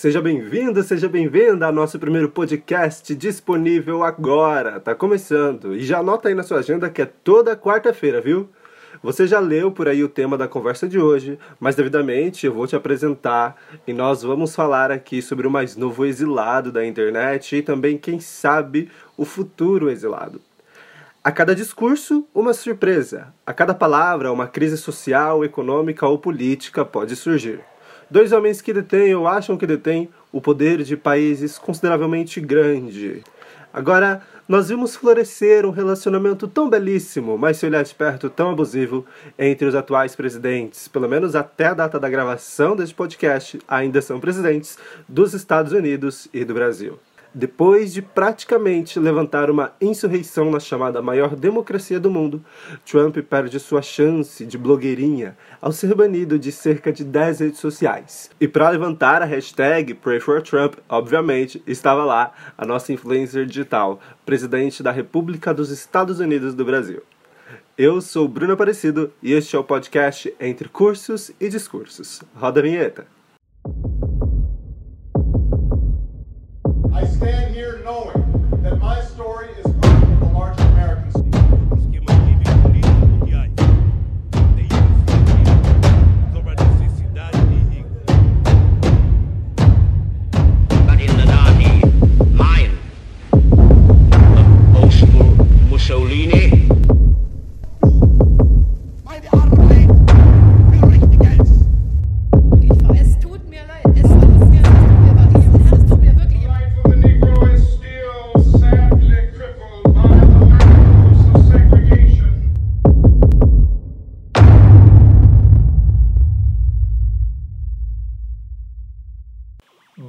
Seja bem-vindo, seja bem-vinda ao nosso primeiro podcast disponível agora. Tá começando. E já anota aí na sua agenda que é toda quarta-feira, viu? Você já leu por aí o tema da conversa de hoje, mas devidamente eu vou te apresentar e nós vamos falar aqui sobre o mais novo exilado da internet e também, quem sabe, o futuro exilado. A cada discurso, uma surpresa. A cada palavra, uma crise social, econômica ou política pode surgir. Dois homens que detêm ou acham que detêm o poder de países consideravelmente grande. Agora, nós vimos florescer um relacionamento tão belíssimo, mas se olhar de perto tão abusivo, entre os atuais presidentes, pelo menos até a data da gravação deste podcast, ainda são presidentes dos Estados Unidos e do Brasil. Depois de praticamente levantar uma insurreição na chamada maior democracia do mundo, Trump perde sua chance de blogueirinha ao ser banido de cerca de 10 redes sociais. E para levantar a hashtag PrayForTrump, obviamente, estava lá a nossa influencer digital, presidente da República dos Estados Unidos do Brasil. Eu sou Bruno Aparecido e este é o podcast Entre Cursos e Discursos. Roda a vinheta.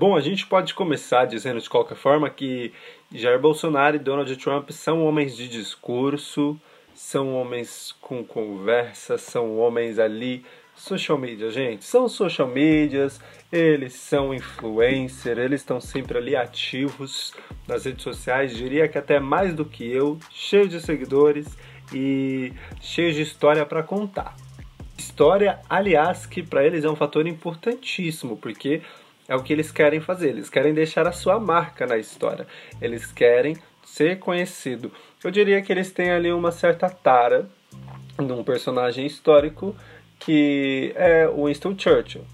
Bom, a gente pode começar dizendo de qualquer forma que Jair Bolsonaro e Donald Trump são homens de discurso, são homens com conversa, são homens ali social media, gente. São social medias, eles são influencer, eles estão sempre ali ativos nas redes sociais, diria que até mais do que eu, cheio de seguidores e cheio de história para contar. História, aliás, que para eles é um fator importantíssimo, porque é o que eles querem fazer. Eles querem deixar a sua marca na história. Eles querem ser conhecido. Eu diria que eles têm ali uma certa tara num personagem histórico que é o Winston Churchill,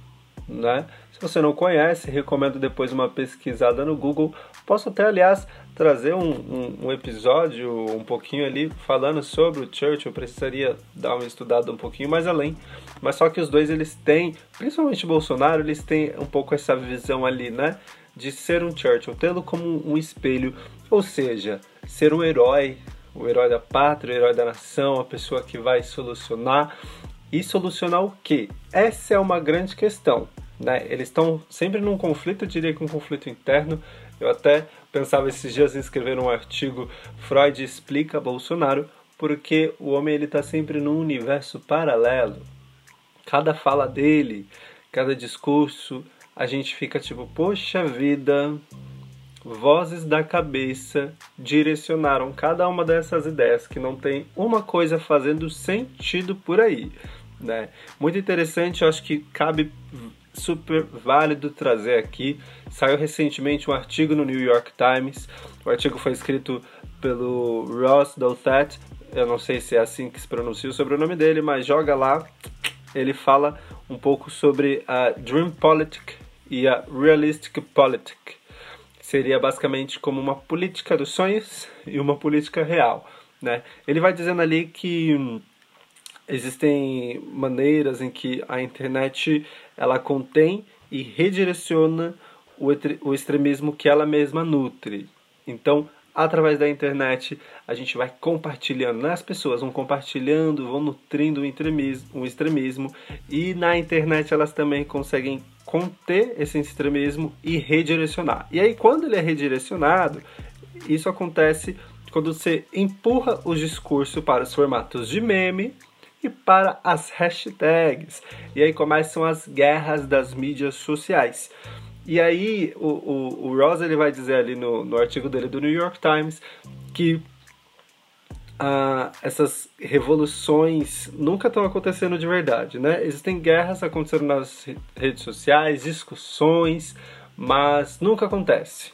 né? Se você não conhece, recomendo depois uma pesquisada no Google. Posso até, aliás, trazer um, um, um episódio um pouquinho ali falando sobre o Churchill. Precisaria dar uma estudada um pouquinho mais além. Mas só que os dois, eles têm, principalmente Bolsonaro, eles têm um pouco essa visão ali, né? De ser um Churchill, tê-lo como um espelho. Ou seja, ser um herói, o herói da pátria, o herói da nação, a pessoa que vai solucionar. E solucionar o quê? Essa é uma grande questão. Né? Eles estão sempre num conflito, eu diria que um conflito interno. Eu até pensava esses dias em escrever um artigo Freud explica Bolsonaro, porque o homem ele está sempre num universo paralelo. Cada fala dele, cada discurso, a gente fica tipo, poxa vida, vozes da cabeça direcionaram cada uma dessas ideias que não tem uma coisa fazendo sentido por aí, né? Muito interessante, eu acho que cabe super válido trazer aqui. Saiu recentemente um artigo no New York Times. O artigo foi escrito pelo Ross Douthat. Eu não sei se é assim que se pronuncia o sobrenome dele, mas joga lá. Ele fala um pouco sobre a Dream Politic e a Realistic Politic. Seria basicamente como uma política dos sonhos e uma política real. Né? Ele vai dizendo ali que hum, existem maneiras em que a internet ela contém e redireciona o, o extremismo que ela mesma nutre. Então, através da internet, a gente vai compartilhando, né? as pessoas vão compartilhando, vão nutrindo o extremismo, o extremismo, e na internet elas também conseguem conter esse extremismo e redirecionar. E aí, quando ele é redirecionado, isso acontece quando você empurra o discurso para os formatos de meme e para as hashtags. E aí começam as guerras das mídias sociais. E aí o, o, o Ross ele vai dizer ali no, no artigo dele do New York Times que ah, essas revoluções nunca estão acontecendo de verdade, né? Existem guerras acontecendo nas redes sociais, discussões, mas nunca acontece,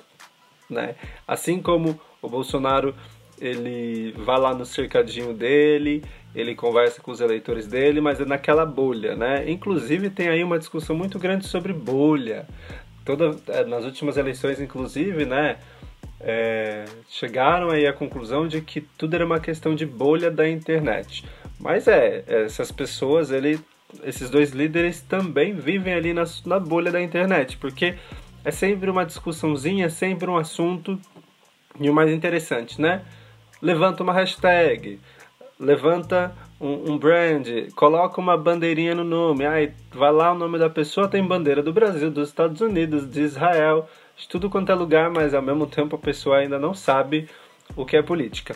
né? Assim como o Bolsonaro ele vai lá no cercadinho dele, ele conversa com os eleitores dele, mas é naquela bolha, né? Inclusive tem aí uma discussão muito grande sobre bolha. Toda, é, nas últimas eleições, inclusive, né? é, chegaram aí à conclusão de que tudo era uma questão de bolha da internet. Mas é, essas pessoas, ele, esses dois líderes também vivem ali na, na bolha da internet, porque é sempre uma discussãozinha, é sempre um assunto. E o mais interessante, né? Levanta uma hashtag, levanta um, um, brand, coloca uma bandeirinha no nome. Aí vai lá o nome da pessoa, tem bandeira do Brasil, dos Estados Unidos, de Israel, de tudo quanto é lugar, mas ao mesmo tempo a pessoa ainda não sabe o que é política.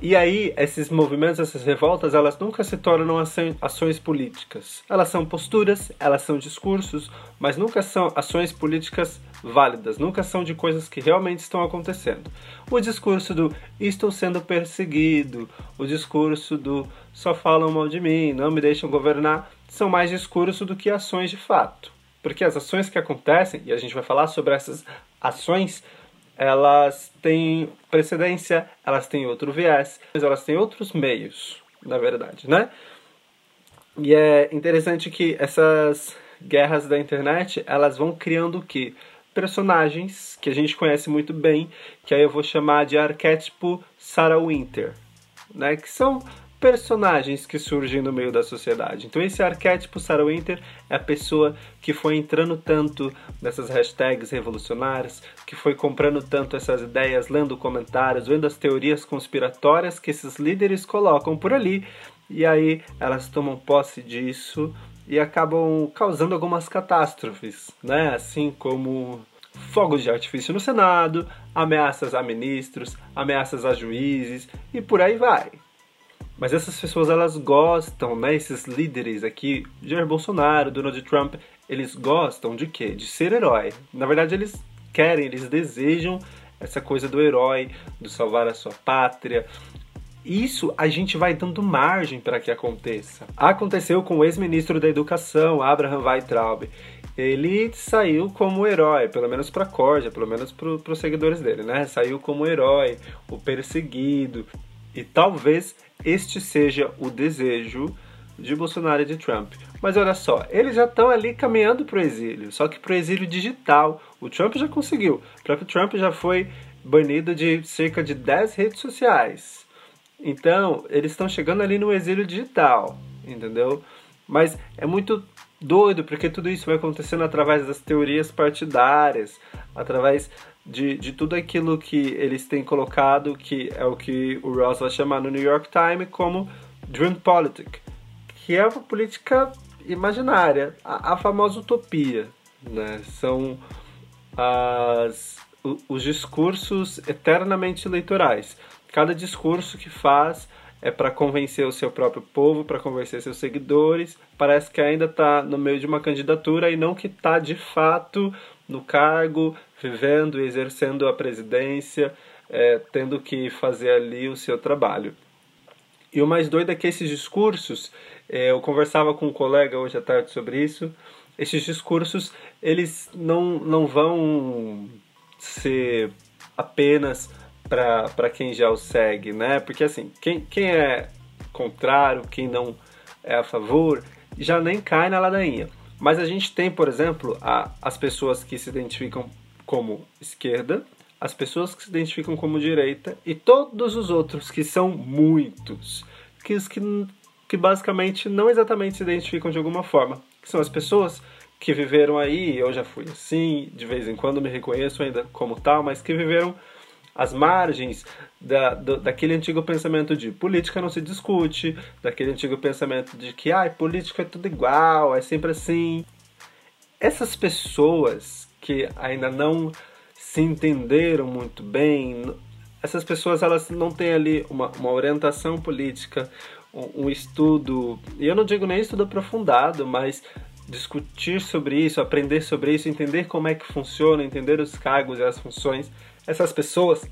E aí, esses movimentos, essas revoltas, elas nunca se tornam ações políticas. Elas são posturas, elas são discursos, mas nunca são ações políticas válidas, nunca são de coisas que realmente estão acontecendo. O discurso do estou sendo perseguido, o discurso do só falam mal de mim, não me deixam governar, são mais discurso do que ações de fato. Porque as ações que acontecem, e a gente vai falar sobre essas ações, elas têm precedência, elas têm outro viés, elas têm outros meios, na verdade, né? E é interessante que essas guerras da internet, elas vão criando o quê? Personagens que a gente conhece muito bem, que aí eu vou chamar de arquétipo Sarah Winter, né? Que são personagens que surgem no meio da sociedade. Então esse arquétipo Sarah Winter é a pessoa que foi entrando tanto nessas hashtags revolucionárias, que foi comprando tanto essas ideias, lendo comentários, vendo as teorias conspiratórias que esses líderes colocam por ali, e aí elas tomam posse disso e acabam causando algumas catástrofes, né? Assim como fogos de artifício no Senado, ameaças a ministros, ameaças a juízes e por aí vai. Mas essas pessoas elas gostam, né? Esses líderes aqui, Jair Bolsonaro, Donald Trump, eles gostam de quê? De ser herói. Na verdade, eles querem, eles desejam essa coisa do herói, do salvar a sua pátria. Isso a gente vai dando margem para que aconteça. Aconteceu com o ex-ministro da Educação, Abraham Weintraub. Ele saiu como herói, pelo menos para a corja, pelo menos para os seguidores dele, né? Saiu como herói, o perseguido. E talvez este seja o desejo de Bolsonaro e de Trump. Mas olha só, eles já estão ali caminhando para o exílio, só que para o exílio digital. O Trump já conseguiu. O próprio Trump já foi banido de cerca de 10 redes sociais. Então, eles estão chegando ali no exílio digital, entendeu? Mas é muito doido, porque tudo isso vai acontecendo através das teorias partidárias, através de, de tudo aquilo que eles têm colocado, que é o que o Ross vai chamar no New York Times como Dream Politic, que é uma política imaginária, a, a famosa utopia. Né? São as, os discursos eternamente eleitorais. Cada discurso que faz é para convencer o seu próprio povo, para convencer seus seguidores. Parece que ainda está no meio de uma candidatura e não que está de fato no cargo, vivendo e exercendo a presidência, é, tendo que fazer ali o seu trabalho. E o mais doido é que esses discursos, é, eu conversava com um colega hoje à tarde sobre isso, esses discursos eles não, não vão ser apenas para quem já o segue, né? Porque assim, quem, quem é contrário, quem não é a favor, já nem cai na ladainha. Mas a gente tem, por exemplo, a, as pessoas que se identificam como esquerda, as pessoas que se identificam como direita e todos os outros, que são muitos, que, que, que basicamente não exatamente se identificam de alguma forma, que são as pessoas que viveram aí, eu já fui assim, de vez em quando me reconheço ainda como tal, mas que viveram as margens da, do, daquele antigo pensamento de política não se discute, daquele antigo pensamento de que ah, política é tudo igual, é sempre assim. Essas pessoas que ainda não se entenderam muito bem, essas pessoas elas não têm ali uma, uma orientação política, um, um estudo, e eu não digo nem estudo aprofundado, mas discutir sobre isso, aprender sobre isso, entender como é que funciona, entender os cargos e as funções essas pessoas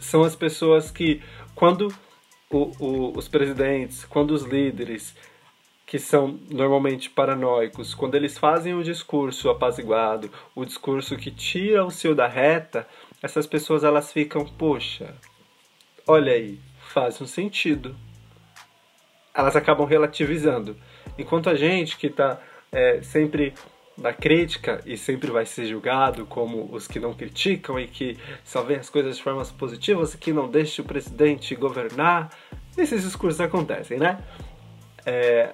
são as pessoas que, quando o, o, os presidentes, quando os líderes que são normalmente paranoicos, quando eles fazem o discurso apaziguado, o discurso que tira o seu da reta, essas pessoas elas ficam, poxa, olha aí, faz um sentido. Elas acabam relativizando. Enquanto a gente que está é, sempre na crítica e sempre vai ser julgado como os que não criticam e que só veem as coisas de formas positivas e que não deixam o presidente governar, esses discursos acontecem, né? É,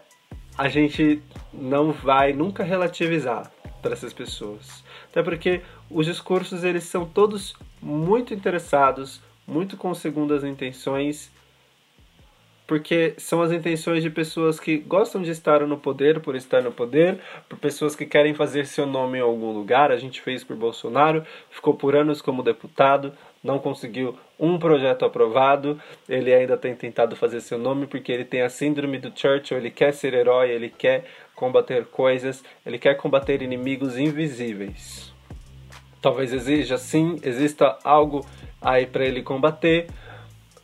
a gente não vai nunca relativizar para essas pessoas. Até porque os discursos eles são todos muito interessados, muito com segundas intenções, porque são as intenções de pessoas que gostam de estar no poder por estar no poder, por pessoas que querem fazer seu nome em algum lugar. A gente fez por Bolsonaro, ficou por anos como deputado, não conseguiu um projeto aprovado. Ele ainda tem tentado fazer seu nome porque ele tem a síndrome do Churchill, ele quer ser herói, ele quer combater coisas, ele quer combater inimigos invisíveis. Talvez exija sim, exista algo aí para ele combater,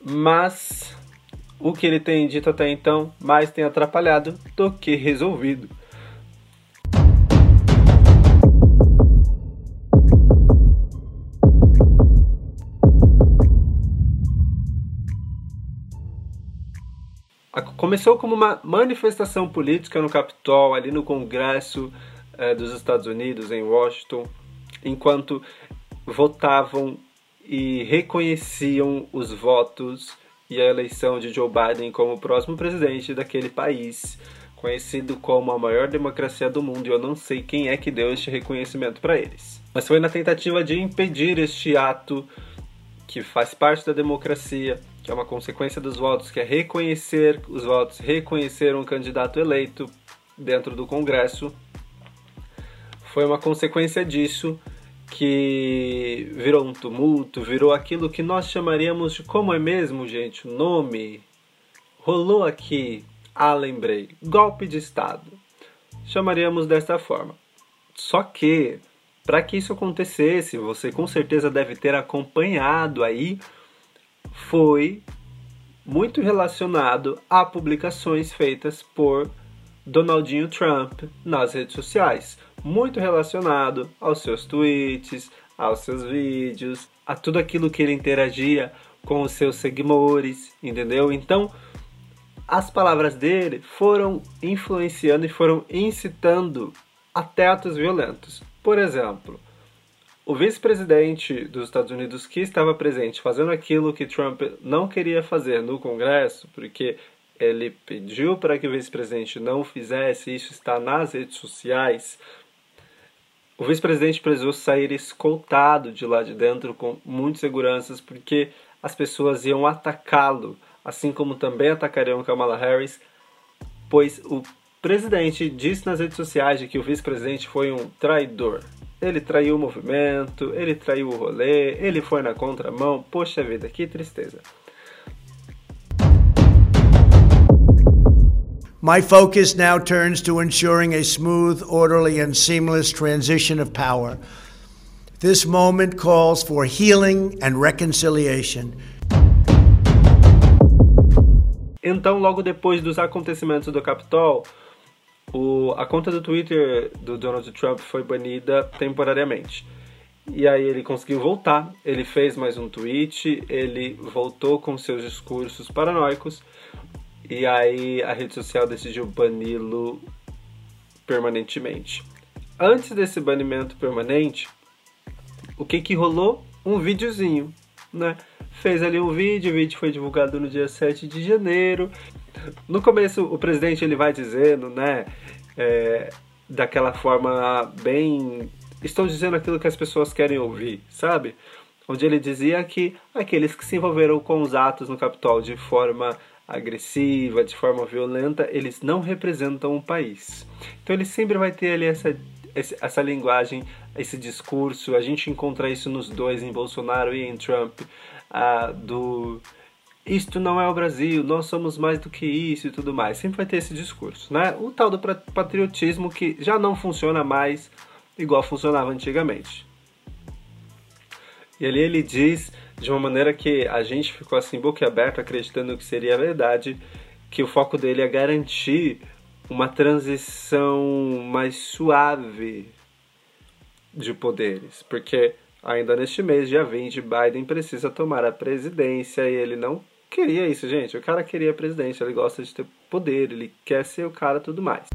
mas o que ele tem dito até então mais tem atrapalhado do que resolvido. Começou como uma manifestação política no Capitol, ali no Congresso eh, dos Estados Unidos, em Washington, enquanto votavam e reconheciam os votos e a eleição de Joe Biden como o próximo presidente daquele país, conhecido como a maior democracia do mundo, e eu não sei quem é que deu este reconhecimento para eles. Mas foi na tentativa de impedir este ato que faz parte da democracia, que é uma consequência dos votos, que é reconhecer os votos, reconhecer um candidato eleito dentro do Congresso. Foi uma consequência disso que virou um tumulto, virou aquilo que nós chamaríamos de como é mesmo, gente, o nome. Rolou aqui, ah, lembrei, golpe de Estado. Chamaríamos desta forma. Só que, para que isso acontecesse, você com certeza deve ter acompanhado aí, foi muito relacionado a publicações feitas por Donaldinho Trump nas redes sociais muito relacionado aos seus tweets, aos seus vídeos, a tudo aquilo que ele interagia com os seus seguidores, entendeu? Então, as palavras dele foram influenciando e foram incitando até atos violentos. Por exemplo, o vice-presidente dos Estados Unidos que estava presente fazendo aquilo que Trump não queria fazer no Congresso, porque ele pediu para que o vice-presidente não fizesse, isso está nas redes sociais, o vice-presidente precisou sair escoltado de lá de dentro com muitas seguranças, porque as pessoas iam atacá-lo, assim como também atacariam Kamala Harris, pois o presidente disse nas redes sociais que o vice-presidente foi um traidor. Ele traiu o movimento, ele traiu o rolê, ele foi na contramão. Poxa vida, que tristeza. My focus now turns to ensuring a smooth, orderly, and seamless transition of power. This moment calls for healing and reconciliation. Então, logo depois dos acontecimentos do Capitol, o, a conta do Twitter do Donald Trump foi banida temporariamente. E aí ele conseguiu voltar, ele fez mais um tweet, ele voltou com seus discursos paranoicos e aí a rede social decidiu bani-lo permanentemente. Antes desse banimento permanente, o que que rolou? Um videozinho, né? Fez ali um vídeo, o vídeo foi divulgado no dia 7 de janeiro. No começo, o presidente ele vai dizendo, né, é, daquela forma bem. Estou dizendo aquilo que as pessoas querem ouvir, sabe? Onde ele dizia que aqueles que se envolveram com os atos no Capitol de forma agressiva, de forma violenta, eles não representam um país. Então ele sempre vai ter ali essa, essa linguagem, esse discurso. A gente encontra isso nos dois, em Bolsonaro e em Trump, ah, do isto não é o Brasil, nós somos mais do que isso e tudo mais. Sempre vai ter esse discurso, né? O tal do patriotismo que já não funciona mais igual funcionava antigamente. E ali ele diz de uma maneira que a gente ficou assim boquiaberto acreditando que seria verdade, que o foco dele é garantir uma transição mais suave de poderes, porque ainda neste mês, dia 20, Biden precisa tomar a presidência e ele não queria isso, gente. O cara queria a presidência, ele gosta de ter poder, ele quer ser o cara tudo mais.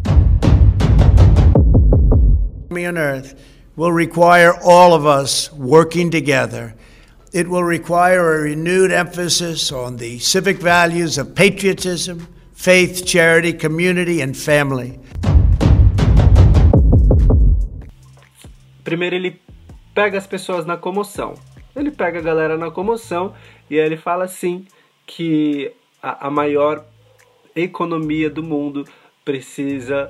on earth will require all of us working together. It will require a renewed emphasis on the civic values of patriotism, faith, charity, community, and family. Primeiro ele pega as pessoas na comoção. Ele pega a galera na comoção e aí ele fala assim que a, a maior economia do mundo precisa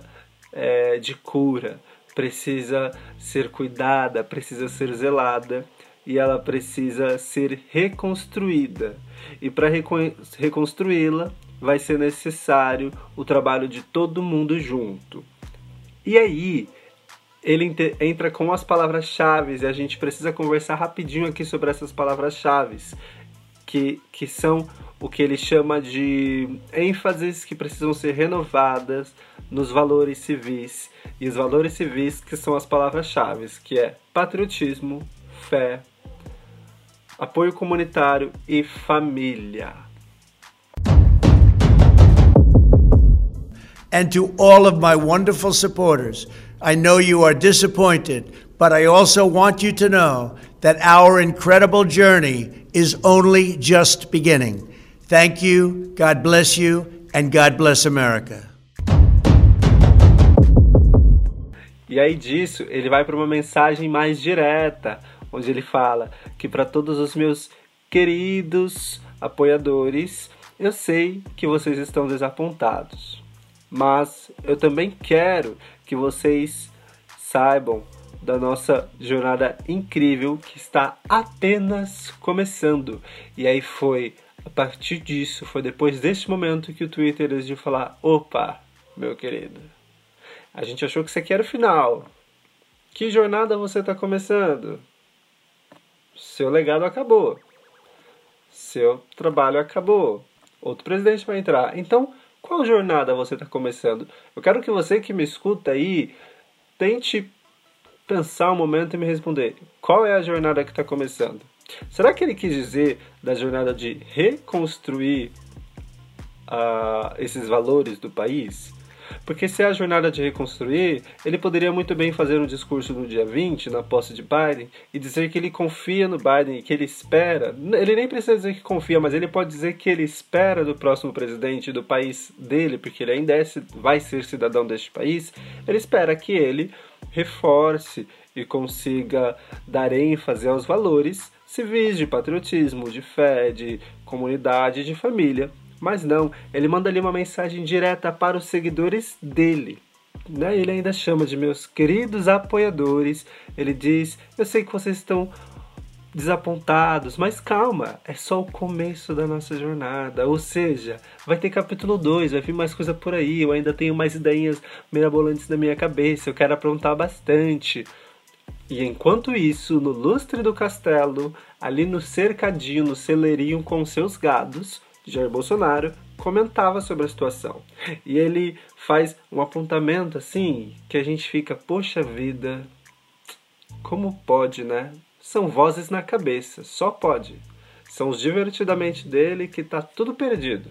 é, de cura, precisa ser cuidada, precisa ser zelada e ela precisa ser reconstruída. E para reconstruí-la vai ser necessário o trabalho de todo mundo junto. E aí ele entra com as palavras-chave e a gente precisa conversar rapidinho aqui sobre essas palavras-chave, que, que são o que ele chama de ênfases que precisam ser renovadas nos valores civis. E os valores civis que são as palavras-chave, que é patriotismo, fé, apoio comunitário e família. And to all of my wonderful supporters, I know you are disappointed, but I also want you to know that our incredible journey is only just beginning. Thank you, God bless you, and God bless America. E aí disso, ele vai para uma mensagem mais direta, onde ele fala que para todos os meus queridos apoiadores, eu sei que vocês estão desapontados, mas eu também quero que vocês saibam da nossa jornada incrível que está apenas começando. E aí foi a partir disso, foi depois deste momento que o Twitter decidiu falar: opa, meu querido, a gente achou que isso aqui era o final. Que jornada você está começando? Seu legado acabou. Seu trabalho acabou. Outro presidente vai entrar. Então, qual jornada você está começando? Eu quero que você que me escuta aí tente pensar um momento e me responder: qual é a jornada que está começando? Será que ele quis dizer da jornada de reconstruir uh, esses valores do país? Porque se é a jornada de reconstruir, ele poderia muito bem fazer um discurso no dia 20, na posse de Biden, e dizer que ele confia no Biden, que ele espera. Ele nem precisa dizer que confia, mas ele pode dizer que ele espera do próximo presidente do país dele, porque ele ainda é, vai ser cidadão deste país. Ele espera que ele reforce e consiga dar ênfase aos valores civis de patriotismo, de fé, de comunidade, de família mas não, ele manda ali uma mensagem direta para os seguidores dele. Né? Ele ainda chama de meus queridos apoiadores. Ele diz: Eu sei que vocês estão desapontados, mas calma, é só o começo da nossa jornada. Ou seja, vai ter capítulo 2, vai vir mais coisa por aí. Eu ainda tenho mais ideias mirabolantes na minha cabeça, eu quero aprontar bastante. E enquanto isso, no lustre do castelo, ali no cercadinho, no celeirinho com seus gados, Jair Bolsonaro comentava sobre a situação. E ele faz um apontamento assim que a gente fica, poxa vida, como pode, né? São vozes na cabeça, só pode. São os divertidamente dele que tá tudo perdido.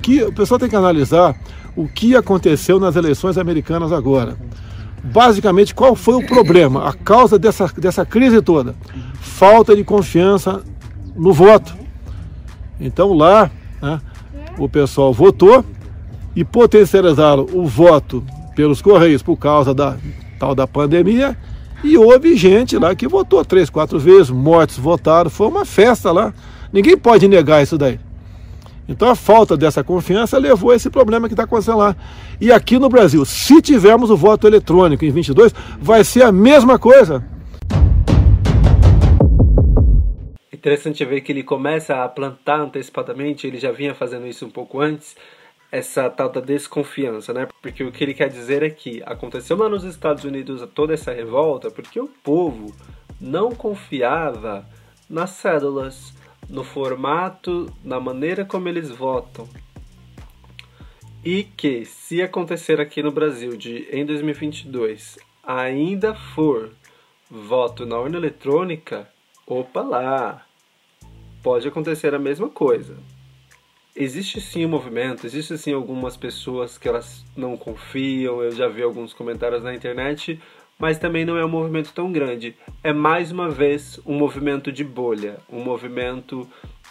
Que o pessoal tem que analisar o que aconteceu nas eleições americanas agora. Basicamente, qual foi o problema, a causa dessa, dessa crise toda? Falta de confiança no voto. Então lá né, o pessoal votou e potencializaram o voto pelos Correios por causa da tal da pandemia e houve gente lá que votou três, quatro vezes, mortos votaram, foi uma festa lá. Ninguém pode negar isso daí. Então a falta dessa confiança levou a esse problema que está acontecendo lá. E aqui no Brasil, se tivermos o voto eletrônico em 22, vai ser a mesma coisa. Interessante ver que ele começa a plantar antecipadamente, ele já vinha fazendo isso um pouco antes, essa tal da desconfiança, né? Porque o que ele quer dizer é que aconteceu lá nos Estados Unidos toda essa revolta porque o povo não confiava nas cédulas, no formato, na maneira como eles votam. e que se acontecer aqui no Brasil de em 2022 ainda for voto na urna eletrônica, opa lá, pode acontecer a mesma coisa. Existe sim um movimento, existe sim algumas pessoas que elas não confiam, eu já vi alguns comentários na internet, mas também não é um movimento tão grande. É mais uma vez um movimento de bolha, um movimento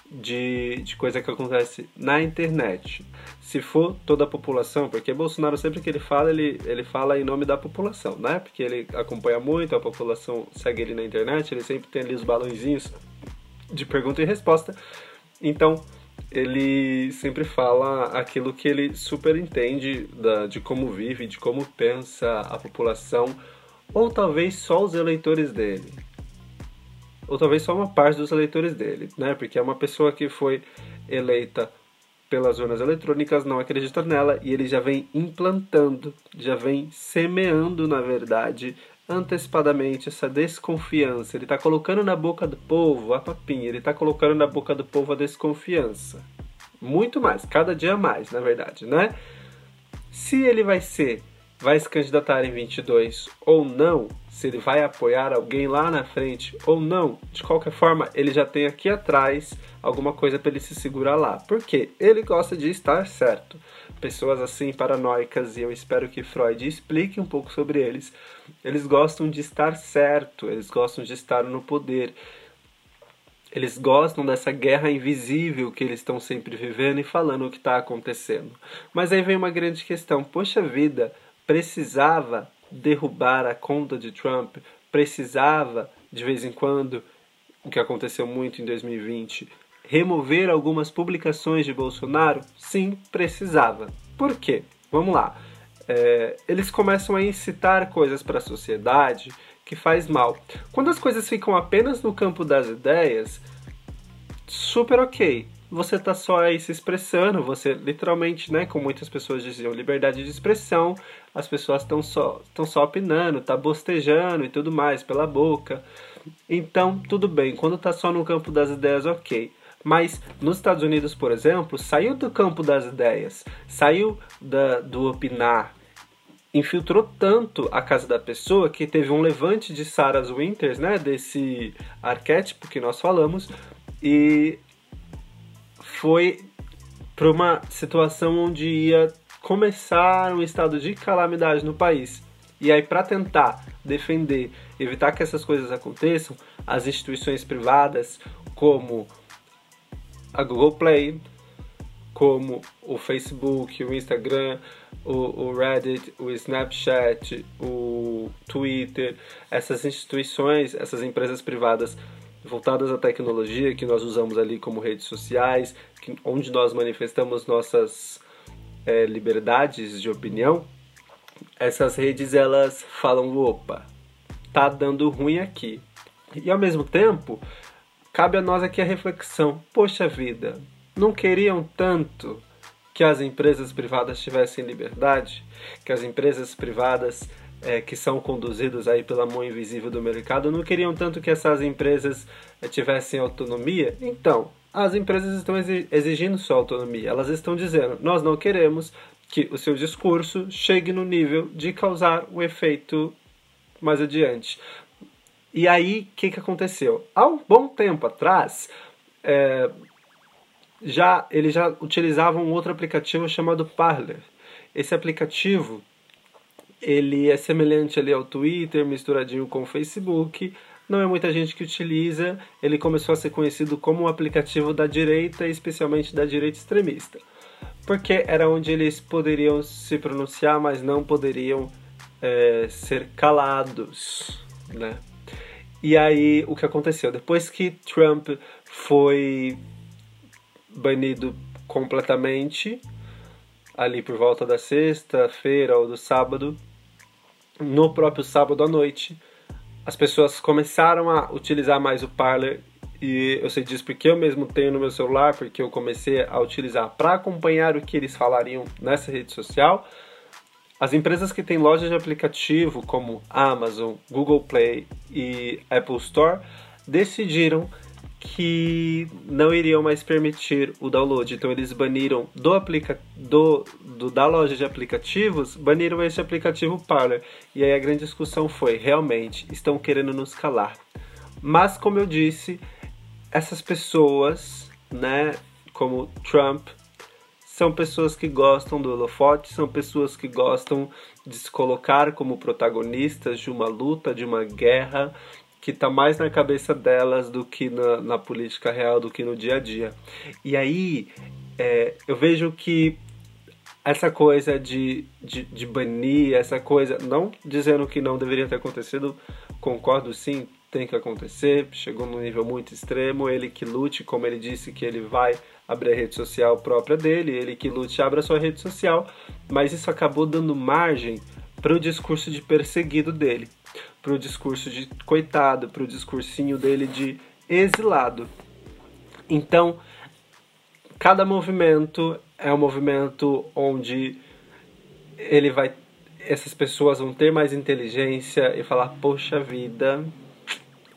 de, de coisa que acontece na internet. Se for toda a população, porque Bolsonaro sempre que ele fala, ele, ele fala em nome da população, né? Porque ele acompanha muito, a população segue ele na internet, ele sempre tem ali os balãozinhos de pergunta e resposta. Então, ele sempre fala aquilo que ele super entende da, de como vive, de como pensa a população, ou talvez só os eleitores dele. Ou talvez só uma parte dos eleitores dele, né? Porque é uma pessoa que foi eleita pelas urnas eletrônicas, não acredita nela e ele já vem implantando, já vem semeando, na verdade, antecipadamente essa desconfiança. Ele está colocando na boca do povo a papinha, ele está colocando na boca do povo a desconfiança. Muito mais, cada dia mais, na verdade, né? Se ele vai ser, vai se candidatar em 22 ou não, se ele vai apoiar alguém lá na frente ou não, de qualquer forma, ele já tem aqui atrás alguma coisa para ele se segurar lá. Porque ele gosta de estar certo. Pessoas assim paranoicas, e eu espero que Freud explique um pouco sobre eles, eles gostam de estar certo, eles gostam de estar no poder. Eles gostam dessa guerra invisível que eles estão sempre vivendo e falando o que está acontecendo. Mas aí vem uma grande questão: poxa vida, precisava derrubar a conta de Trump, precisava, de vez em quando, o que aconteceu muito em 2020, remover algumas publicações de Bolsonaro? Sim, precisava. Por quê? Vamos lá. É, eles começam a incitar coisas para a sociedade que faz mal. Quando as coisas ficam apenas no campo das ideias, super ok você tá só aí se expressando, você literalmente, né, como muitas pessoas diziam, liberdade de expressão, as pessoas estão só, estão só opinando, tá bostejando e tudo mais pela boca. Então, tudo bem, quando tá só no campo das ideias, ok. Mas nos Estados Unidos, por exemplo, saiu do campo das ideias, saiu da, do opinar, infiltrou tanto a casa da pessoa que teve um levante de Sarah Winters, né, desse arquétipo que nós falamos, e foi para uma situação onde ia começar um estado de calamidade no país. E aí, para tentar defender, evitar que essas coisas aconteçam, as instituições privadas, como a Google Play, como o Facebook, o Instagram, o, o, Reddit, o Snapchat, o Twitter, essas instituições, essas empresas privadas voltadas à tecnologia que nós usamos ali como redes sociais, que, onde nós manifestamos nossas é, liberdades de opinião, essas redes elas falam opa, tá dando ruim aqui. E ao mesmo tempo, cabe a nós aqui a reflexão: poxa vida, não queriam tanto que as empresas privadas tivessem liberdade, que as empresas privadas é, que são conduzidos aí pela mão invisível do mercado não queriam tanto que essas empresas é, tivessem autonomia? Então, as empresas estão exigindo sua autonomia. Elas estão dizendo: nós não queremos que o seu discurso chegue no nível de causar um efeito mais adiante. E aí, o que, que aconteceu? Há um bom tempo atrás, é, já eles já utilizavam um outro aplicativo chamado Parler. Esse aplicativo ele é semelhante ali ao Twitter, misturadinho com o Facebook. Não é muita gente que utiliza. Ele começou a ser conhecido como um aplicativo da direita, especialmente da direita extremista, porque era onde eles poderiam se pronunciar, mas não poderiam é, ser calados, né? E aí o que aconteceu depois que Trump foi banido completamente ali por volta da sexta-feira ou do sábado no próprio sábado à noite, as pessoas começaram a utilizar mais o Parler e eu sei disso porque eu mesmo tenho no meu celular, porque eu comecei a utilizar para acompanhar o que eles falariam nessa rede social. As empresas que têm lojas de aplicativo como Amazon, Google Play e Apple Store decidiram que não iriam mais permitir o download. Então eles baniram do aplica do, do da loja de aplicativos, baniram esse aplicativo Parler. E aí a grande discussão foi, realmente, estão querendo nos calar. Mas como eu disse, essas pessoas, né, como Trump, são pessoas que gostam do holofote, são pessoas que gostam de se colocar como protagonistas de uma luta, de uma guerra, que está mais na cabeça delas do que na, na, política real, do que no dia a dia. E aí é, eu vejo que essa coisa de, de, de banir, essa coisa, não dizendo que não deveria ter acontecido, concordo sim, tem que acontecer, chegou num nível muito extremo, ele que lute, como ele disse que ele vai abrir a rede social própria dele, ele que lute abra sua rede social, mas isso acabou dando margem para o discurso de perseguido dele pro discurso de coitado, pro discursinho dele de exilado. Então, cada movimento é um movimento onde ele vai essas pessoas vão ter mais inteligência e falar: "Poxa vida,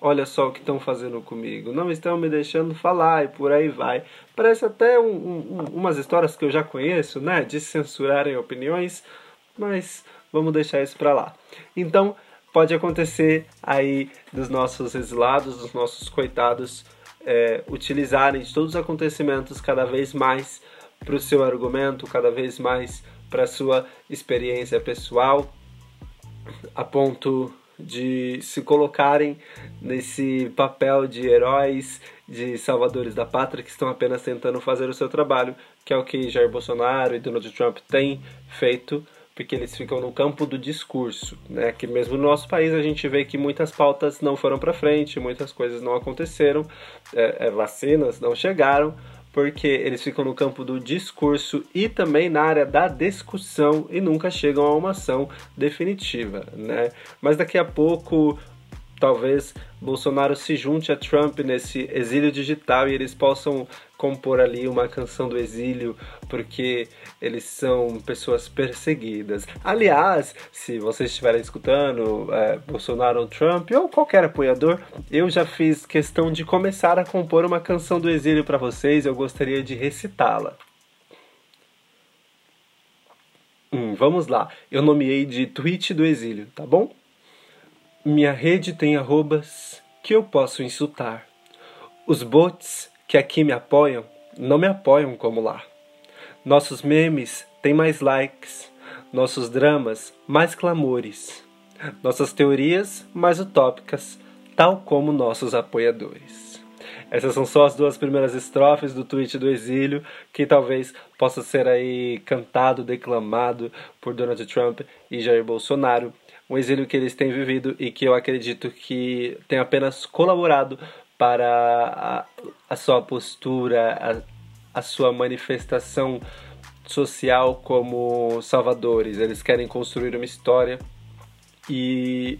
olha só o que estão fazendo comigo, não estão me deixando falar e por aí vai. Parece até um, um, umas histórias que eu já conheço, né, de censurarem opiniões, mas vamos deixar isso para lá. Então, pode acontecer aí dos nossos exilados, dos nossos coitados, é, utilizarem todos os acontecimentos cada vez mais para o seu argumento, cada vez mais para a sua experiência pessoal, a ponto de se colocarem nesse papel de heróis, de salvadores da pátria que estão apenas tentando fazer o seu trabalho, que é o que Jair Bolsonaro e Donald Trump têm feito porque eles ficam no campo do discurso, né? Que mesmo no nosso país a gente vê que muitas pautas não foram para frente, muitas coisas não aconteceram, é, é, vacinas não chegaram, porque eles ficam no campo do discurso e também na área da discussão e nunca chegam a uma ação definitiva, né? Mas daqui a pouco talvez Bolsonaro se junte a Trump nesse exílio digital e eles possam compor ali uma canção do exílio, porque eles são pessoas perseguidas. Aliás, se vocês estiverem escutando é, Bolsonaro Trump ou qualquer apoiador, eu já fiz questão de começar a compor uma canção do exílio para vocês. Eu gostaria de recitá-la. Hum, vamos lá. Eu nomeei de tweet do exílio, tá bom? Minha rede tem arrobas que eu posso insultar. Os bots que aqui me apoiam não me apoiam como lá. Nossos memes têm mais likes, nossos dramas mais clamores, nossas teorias mais utópicas, tal como nossos apoiadores. Essas são só as duas primeiras estrofes do tweet do exílio, que talvez possa ser aí cantado, declamado por Donald Trump e Jair Bolsonaro um exílio que eles têm vivido e que eu acredito que tem apenas colaborado para a, a sua postura, a, a sua manifestação social como salvadores. Eles querem construir uma história e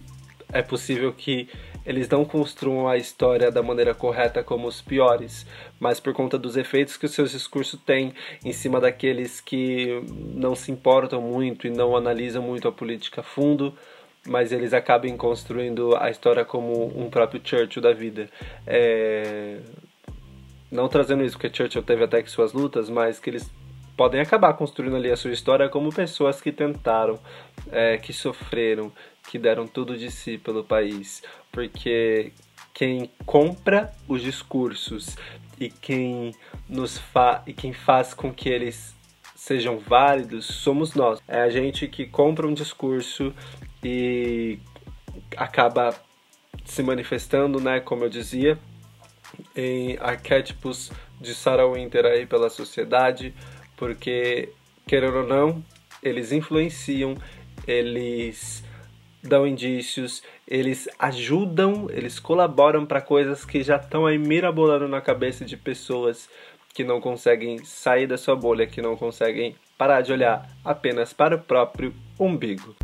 é possível que eles não construam a história da maneira correta como os piores, mas por conta dos efeitos que os seus discursos têm em cima daqueles que não se importam muito e não analisam muito a política a fundo, mas eles acabem construindo a história como um próprio Churchill da vida. É... Não trazendo isso porque Churchill teve até que suas lutas, mas que eles podem acabar construindo ali a sua história como pessoas que tentaram, é, que sofreram, que deram tudo de si pelo país, porque quem compra os discursos e quem nos fa e quem faz com que eles sejam válidos somos nós. É a gente que compra um discurso e acaba se manifestando, né, como eu dizia, em arquétipos de Sarah Winter aí pela sociedade, porque querendo ou não, eles influenciam, eles dão indícios, eles ajudam, eles colaboram para coisas que já estão aí mirabolando na cabeça de pessoas que não conseguem sair da sua bolha, que não conseguem parar de olhar apenas para o próprio umbigo.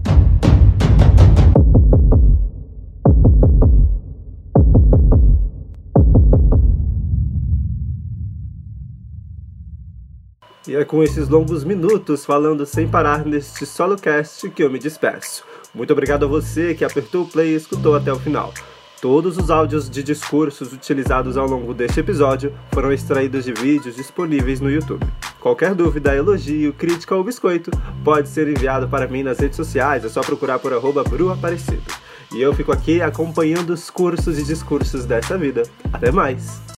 E é com esses longos minutos falando sem parar neste solo cast que eu me despeço. Muito obrigado a você que apertou o play e escutou até o final. Todos os áudios de discursos utilizados ao longo deste episódio foram extraídos de vídeos disponíveis no YouTube. Qualquer dúvida, elogio, crítica ou biscoito pode ser enviado para mim nas redes sociais, é só procurar por arroba bruaparecido. E eu fico aqui acompanhando os cursos e discursos dessa vida. Até mais!